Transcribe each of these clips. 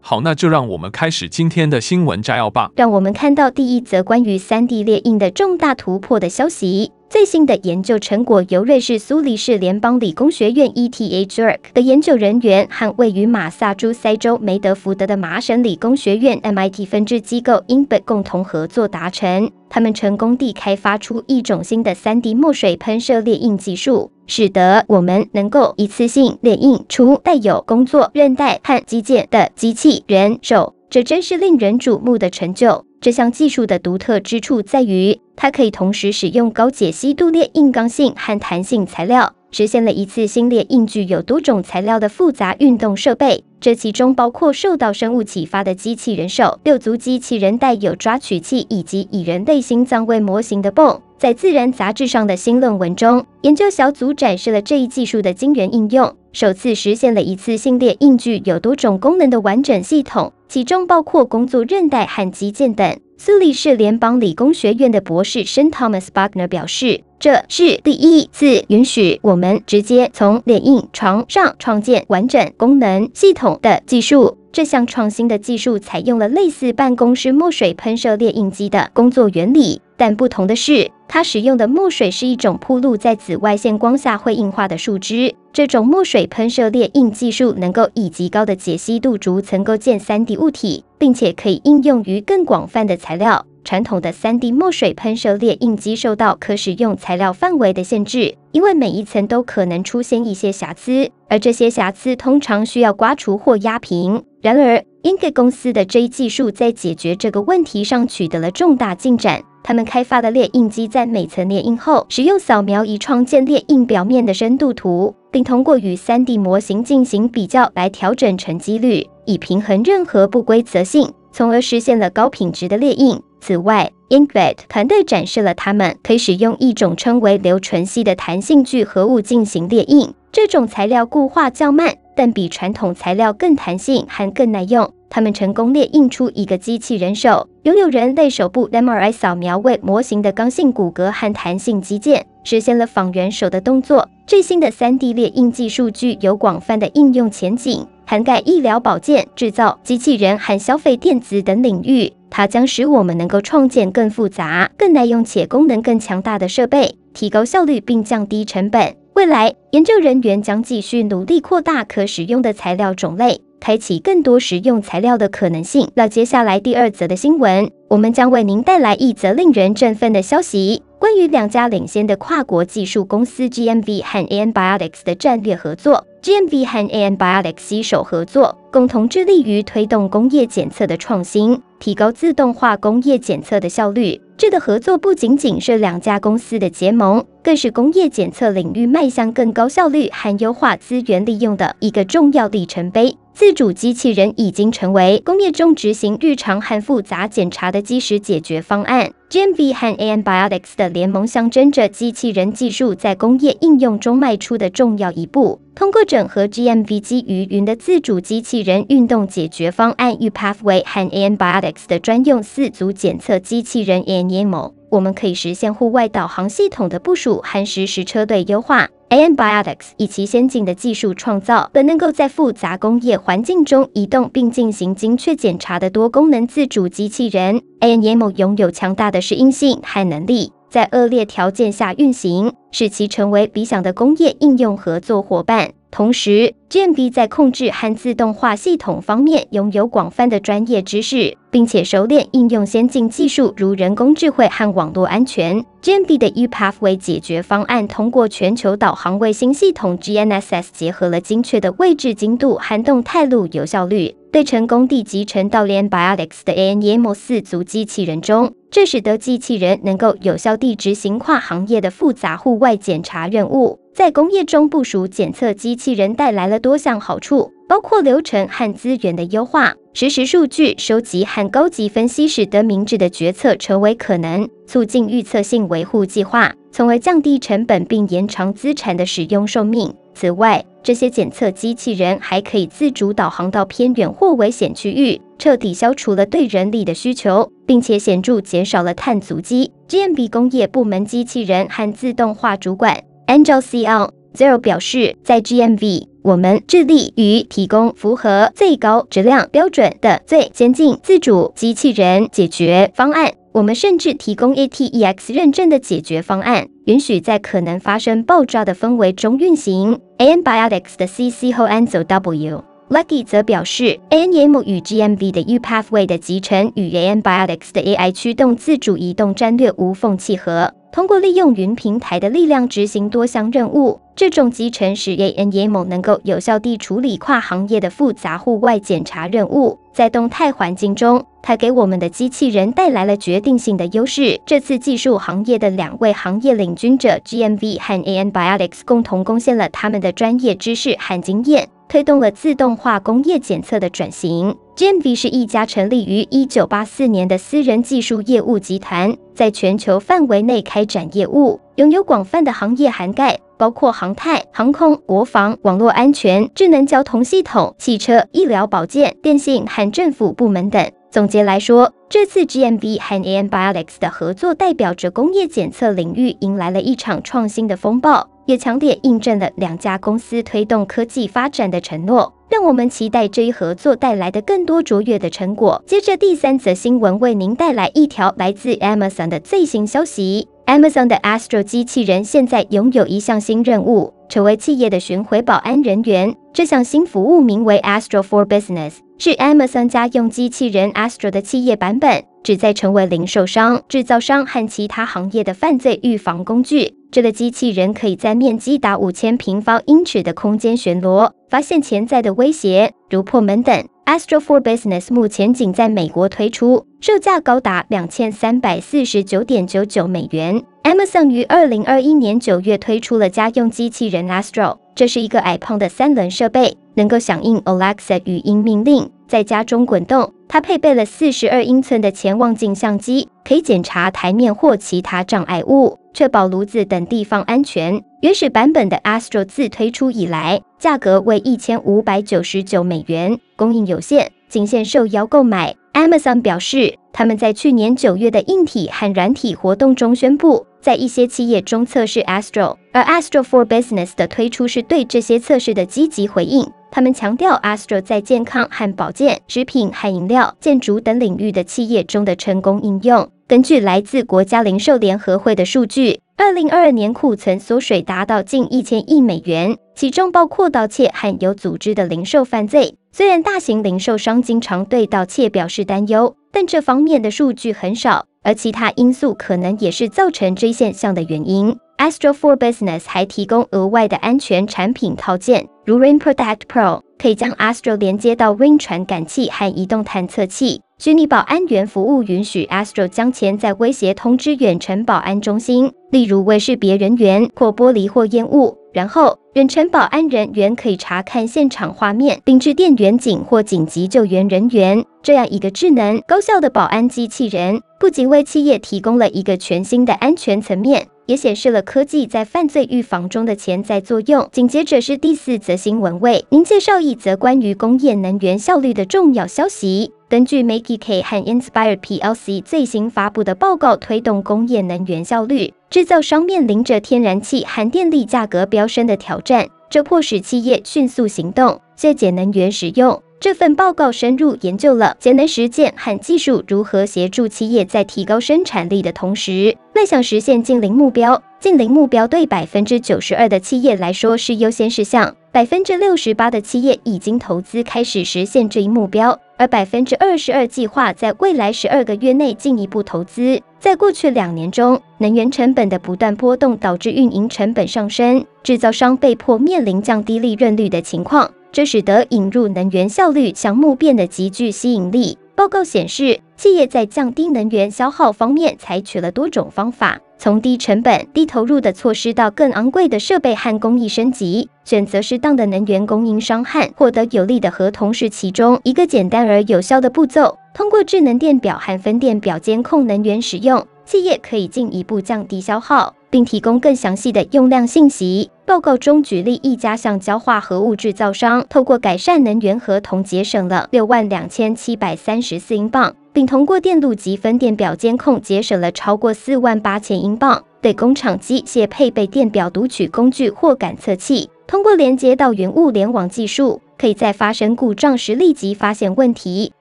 好，那就让我们开始今天的新闻摘要吧。让我们看到第一则关于三 D 列印的重大突破的消息。最新的研究成果由瑞士苏黎世联邦理工学院 （ETH Zurich） 的研究人员和位于马萨诸塞州梅德福德的麻省理工学院 （MIT） 分支机构 InBit 共同合作达成。他们成功地开发出一种新的 3D 墨水喷射列印技术，使得我们能够一次性列印出带有工作韧带和机件的机器人手。这真是令人瞩目的成就。这项技术的独特之处在于，它可以同时使用高解析度列印刚性和弹性材料，实现了一次性列印具有多种材料的复杂运动设备。这其中包括受到生物启发的机器人手、六足机器人带有抓取器以及以人类心脏为模型的泵。在《自然》杂志上的新论文中，研究小组展示了这一技术的惊人应用，首次实现了一次性列印具有多种功能的完整系统。其中包括工作韧带和机件等。苏黎世联邦理工学院的博士生 Thomas Buckner 表示，这是第一次允许我们直接从脸印床上创建完整功能系统的技术。这项创新的技术采用了类似办公室墨水喷射列印机的工作原理，但不同的是，它使用的墨水是一种铺露在紫外线光下会硬化的树脂。这种墨水喷射列印技术能够以极高的解析度逐层构建 3D 物体，并且可以应用于更广泛的材料。传统的 3D 墨水喷射列印机受到可使用材料范围的限制，因为每一层都可能出现一些瑕疵，而这些瑕疵通常需要刮除或压平。然而，Ink 公司的这一技术在解决这个问题上取得了重大进展。他们开发的列印机在每层列印后，使用扫描仪创建列印表面的深度图，并通过与 3D 模型进行比较来调整沉积率，以平衡任何不规则性，从而实现了高品质的列印。此外，InBit 团队展示了他们可以使用一种称为留存矽的弹性聚合物进行列印，这种材料固化较慢，但比传统材料更弹性还更耐用。他们成功列印出一个机器人手，拥有人类手部 MRI 扫描为模型的刚性骨骼和弹性机件，实现了仿人手的动作。最新的 3D 列印技术具有广泛的应用前景，涵盖医疗保健、制造、机器人和消费电子等领域。它将使我们能够创建更复杂、更耐用且功能更强大的设备，提高效率并降低成本。未来，研究人员将继续努力扩大可使用的材料种类。开启更多实用材料的可能性。那接下来第二则的新闻，我们将为您带来一则令人振奋的消息：关于两家领先的跨国技术公司 GMV 和 Anbiotics 的战略合作。GMV 和 Anbiotics 携手合作，共同致力于推动工业检测的创新，提高自动化工业检测的效率。这的合作不仅仅是两家公司的结盟，更是工业检测领域迈向更高效率和优化资源利用的一个重要里程碑。自主机器人已经成为工业中执行日常和复杂检查的基石解决方案。GMV 和 Anbiotics 的联盟象征着机器人技术在工业应用中迈出的重要一步。通过整合 GMV 基于云的自主机器人运动解决方案与 Pathway 和 Anbiotics 的专用四足检测机器人 a n i m o 我们可以实现户外导航系统的部署和实时车队优化。Anbiotics 以其先进的技术创造本能够在复杂工业环境中移动并进行精确检查的多功能自主机器人。anmo 拥有强大的适应性和能力，在恶劣条件下运行，使其成为理想的工业应用合作伙伴。同时，GMB 在控制和自动化系统方面拥有广泛的专业知识，并且熟练应用先进技术如人工智慧和网络安全。GMB 的 U-Pathway 解决方案通过全球导航卫星系统 GNSS 结合了精确的位置精度和动态路由效率，对成功地集成到 Anbiotics 的 ANYAMO 四足机器人中，这使得机器人能够有效地执行跨行业的复杂户外检查任务。在工业中部署检测机器人带来了多项好处，包括流程和资源的优化、实时数据收集和高级分析，使得明智的决策成为可能，促进预测性维护计划，从而降低成本并延长资产的使用寿命。此外，这些检测机器人还可以自主导航到偏远或危险区域，彻底消除了对人力的需求，并且显著减少了碳足迹。GMB 工业部门机器人和自动化主管 Angel CL Zero 表示，在 GMV，我们致力于提供符合最高质量标准的最先进自主机器人解决方案。我们甚至提供 ATEX 认证的解决方案，允许在可能发生爆炸的氛围中运行。ANBiotics 的 CCO Anzo W Lucky 则表示，ANEM 与 GMV 的 uPathway 的集成与 ANBiotics 的 AI 驱动自主移动战略无缝契合。通过利用云平台的力量执行多项任务，这种集成使 ANEM 能够有效地处理跨行业的复杂户外检查任务。在动态环境中，它给我们的机器人带来了决定性的优势。这次技术行业的两位行业领军者 GMV 和 ANBiotics 共同贡献了他们的专业知识和经验。推动了自动化工业检测的转型。GMV 是一家成立于一九八四年的私人技术业务集团，在全球范围内开展业务，拥有广泛的行业涵盖，包括航太、航空、国防、网络安全、智能交通系统、汽车、医疗保健、电信和政府部门等。总结来说，这次 GMV 和 ANBiotics 的合作，代表着工业检测领域迎来了一场创新的风暴。也强烈印证了两家公司推动科技发展的承诺，让我们期待这一合作带来的更多卓越的成果。接着第三则新闻，为您带来一条来自 Amazon 的最新消息：Amazon 的 Astro 机器人现在拥有一项新任务，成为企业的巡回保安人员。这项新服务名为 Astro for Business，是 Amazon 家用机器人 Astro 的企业版本，旨在成为零售商、制造商和其他行业的犯罪预防工具。这个机器人可以在面积达五千平方英尺的空间巡逻，发现潜在的威胁，如破门等。Astro for Business 目前仅在美国推出，售价高达两千三百四十九点九九美元。Amazon 于二零二一年九月推出了家用机器人 Astro，这是一个矮胖的三轮设备，能够响应 Alexa 语音命令，在家中滚动。它配备了四十二英寸的潜望镜相机，可以检查台面或其他障碍物。确保炉子等地方安全。原始版本的 Astro 自推出以来，价格为一千五百九十九美元，供应有限，仅限受邀购买。Amazon 表示，他们在去年九月的硬体和软体活动中宣布，在一些企业中测试 Astro，而 Astro for Business 的推出是对这些测试的积极回应。他们强调 Astro 在健康和保健、食品和饮料、建筑等领域的企业中的成功应用。根据来自国家零售联合会的数据，二零二二年库存缩水达到近一千亿美元，其中包括盗窃和有组织的零售犯罪。虽然大型零售商经常对盗窃表示担忧，但这方面的数据很少，而其他因素可能也是造成这一现象的原因。Astro for Business 还提供额外的安全产品套件，如 Rain Protect Pro，可以将 Astro 连接到 Ring 传感器和移动探测器。虚拟保安员服务允许 Astro 将潜在威胁通知远程保安中心，例如未识别人员、或玻璃或烟雾。然后，远程保安人员可以查看现场画面，并致电远警或紧急救援人员。这样一个智能、高效的保安机器人，不仅为企业提供了一个全新的安全层面，也显示了科技在犯罪预防中的潜在作用。紧接着是第四则新闻，为您介绍一则关于工业能源效率的重要消息。根据 Makey K 和 Inspire PLC 最新发布的报告，推动工业能源效率，制造商面临着天然气含电力价格飙升的挑战，这迫使企业迅速行动，削减能源使用。这份报告深入研究了节能实践和技术如何协助企业在提高生产力的同时，迈向实现净零目标。净零目标对百分之九十二的企业来说是优先事项，百分之六十八的企业已经投资开始实现这一目标，而百分之二十二计划在未来十二个月内进一步投资。在过去两年中，能源成本的不断波动导致运营成本上升，制造商被迫面临降低利润率的情况，这使得引入能源效率项目变得极具吸引力。报告显示，企业在降低能源消耗方面采取了多种方法。从低成本、低投入的措施到更昂贵的设备和工艺升级，选择适当的能源供应商和获得有利的合同是其中一个简单而有效的步骤。通过智能电表和分电表监控能源使用，企业可以进一步降低消耗，并提供更详细的用量信息。报告中举例，一家橡胶化合物制造商透过改善能源合同，节省了六万两千七百三十四英镑。并通过电路及分电表监控节省了超过四万八千英镑。对工厂机械配备电表读取工具或感测器，通过连接到云物联网技术，可以在发生故障时立即发现问题，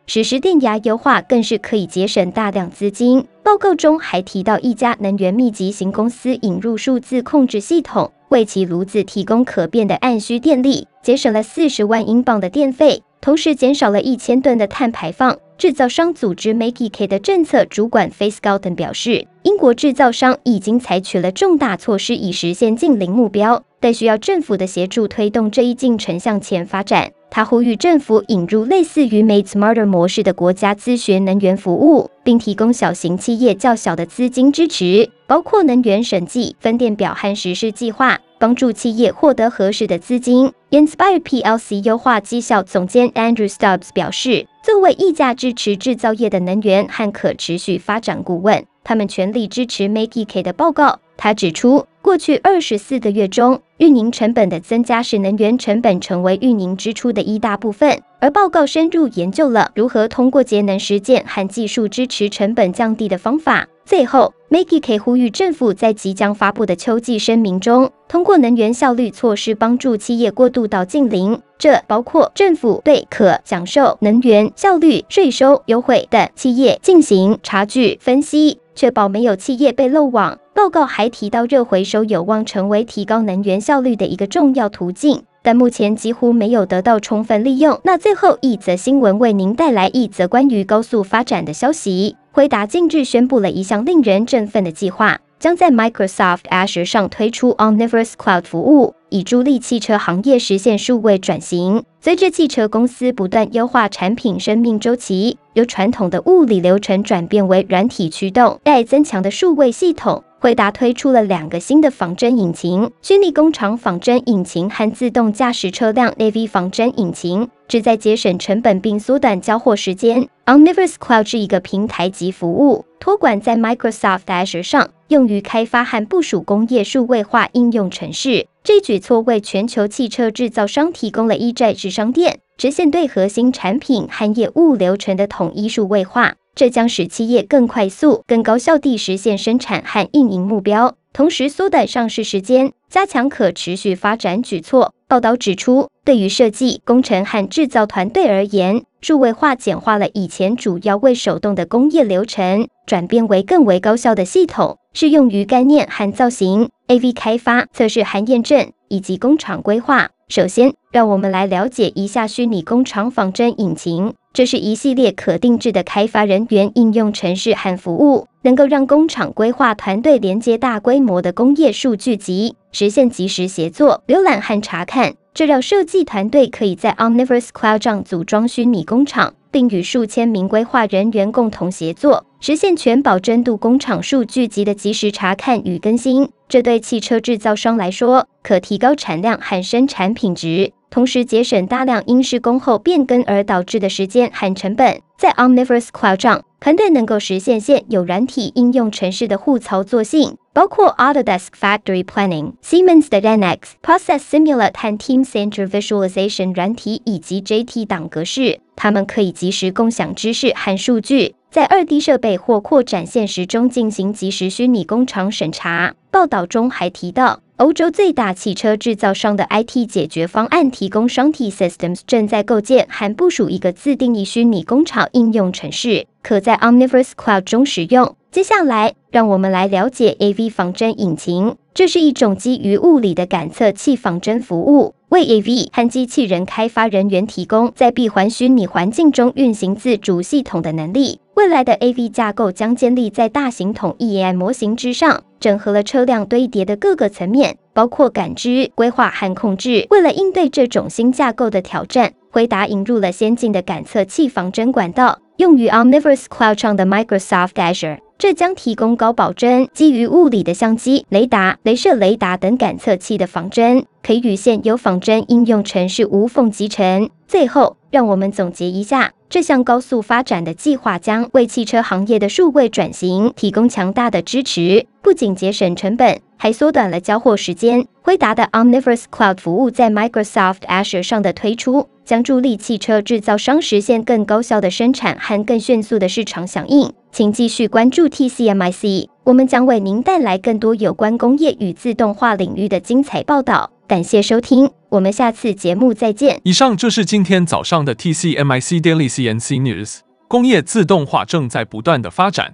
实时电压优化更是可以节省大量资金。报告中还提到一家能源密集型公司引入数字控制系统，为其炉子提供可变的按需电力，节省了四十万英镑的电费，同时减少了一千吨的碳排放。制造商组织 MakeEK 的政策主管 Faith Skelton 表示，英国制造商已经采取了重大措施以实现净零目标，但需要政府的协助推动这一进程向前发展。他呼吁政府引入类似于 Made Smarter 模式的国家咨询能源服务，并提供小型企业较小的资金支持，包括能源审计、分电表和实施计划。帮助企业获得合适的资金。Inspire PLC 优化绩效总监 Andrew Stubbs 表示，作为一家支持制造业的能源和可持续发展顾问，他们全力支持 MakeEK 的报告。他指出，过去二十四个月中，运营成本的增加使能源成本成为运营支出的一大部分。而报告深入研究了如何通过节能实践和技术支持成本降低的方法。最后，MakeEK 呼吁政府在即将发布的秋季声明中，通过能源效率措施帮助企业过渡到净零。这包括政府对可享受能源效率税收优惠的企业进行差距分析，确保没有企业被漏网。报告还提到，热回收有望成为提高能源效率的一个重要途径，但目前几乎没有得到充分利用。那最后一则新闻为您带来一则关于高速发展的消息。辉达近日宣布了一项令人振奋的计划，将在 Microsoft Azure 上推出 Omniverse Cloud 服务，以助力汽车行业实现数位转型。随着汽车公司不断优化产品生命周期，由传统的物理流程转变为软体驱动、带增强的数位系统。惠达推出了两个新的仿真引擎：虚拟工厂仿真引擎和自动驾驶车辆 AV 仿真引擎，旨在节省成本并缩短交货时间。Omniverse Cloud 是一个平台级服务，托管在 Microsoft Azure 上，用于开发和部署工业数位化应用程式。这举措为全球汽车制造商提供了一站式商店，实现对核心产品和业务流程的统一数位化。这将使企业更快速、更高效地实现生产和运营目标，同时缩短上市时间，加强可持续发展举措。报道指出，对于设计、工程和制造团队而言，数位化简化了以前主要为手动的工业流程，转变为更为高效的系统，适用于概念和造型、AV 开发、测试和验证以及工厂规划。首先，让我们来了解一下虚拟工厂仿真引擎。这是一系列可定制的开发人员应用程式和服务，能够让工厂规划团队连接大规模的工业数据集，实现即时协作、浏览和查看。这让设计团队可以在 Omniverse Cloud 上组装虚拟工厂，并与数千名规划人员共同协作，实现全保真度工厂数据集的即时查看与更新。这对汽车制造商来说，可提高产量和生产品质。同时节省大量因施工后变更而导致的时间和成本。在 Omniverse Cloud 上，团队能够实现现有软体应用程式的互操作性，包括 Autodesk Factory Planning、Siemens 的 NX、Process Simulate 和 Teamcenter Visualization 软体以及 JT 档格式。他们可以即时共享知识和数据，在 2D 设备或扩展现实中进行即时虚拟工厂审查。报道中还提到，欧洲最大汽车制造商的 IT 解决方案提供商 T Systems 正在构建和部署一个自定义虚拟工厂应用程式，可在 Omniverse Cloud 中使用。接下来，让我们来了解 AV 仿真引擎。这是一种基于物理的感测器仿真服务，为 AV 和机器人开发人员提供在闭环虚拟环境中运行自主系统的能力。未来的 AV 架构将建立在大型统一 AI 模型之上，整合了车辆堆叠的各个层面，包括感知、规划和控制。为了应对这种新架构的挑战，回答引入了先进的感测器仿真管道，用于 Omniverse Cloud 上的 Microsoft Azure。这将提供高保真、基于物理的相机、雷达、镭射雷达等感测器的仿真，可以与现有仿真应用程式无缝集成。最后，让我们总结一下，这项高速发展的计划将为汽车行业的数位转型提供强大的支持，不仅节省成本，还缩短了交货时间。辉达的 Omniverse Cloud 服务在 Microsoft Azure 上的推出，将助力汽车制造商实现更高效的生产和更迅速的市场响应。请继续关注 TCMIC，我们将为您带来更多有关工业与自动化领域的精彩报道。感谢收听，我们下次节目再见。以上就是今天早上的 TCMIC Daily CNC News。工业自动化正在不断的发展，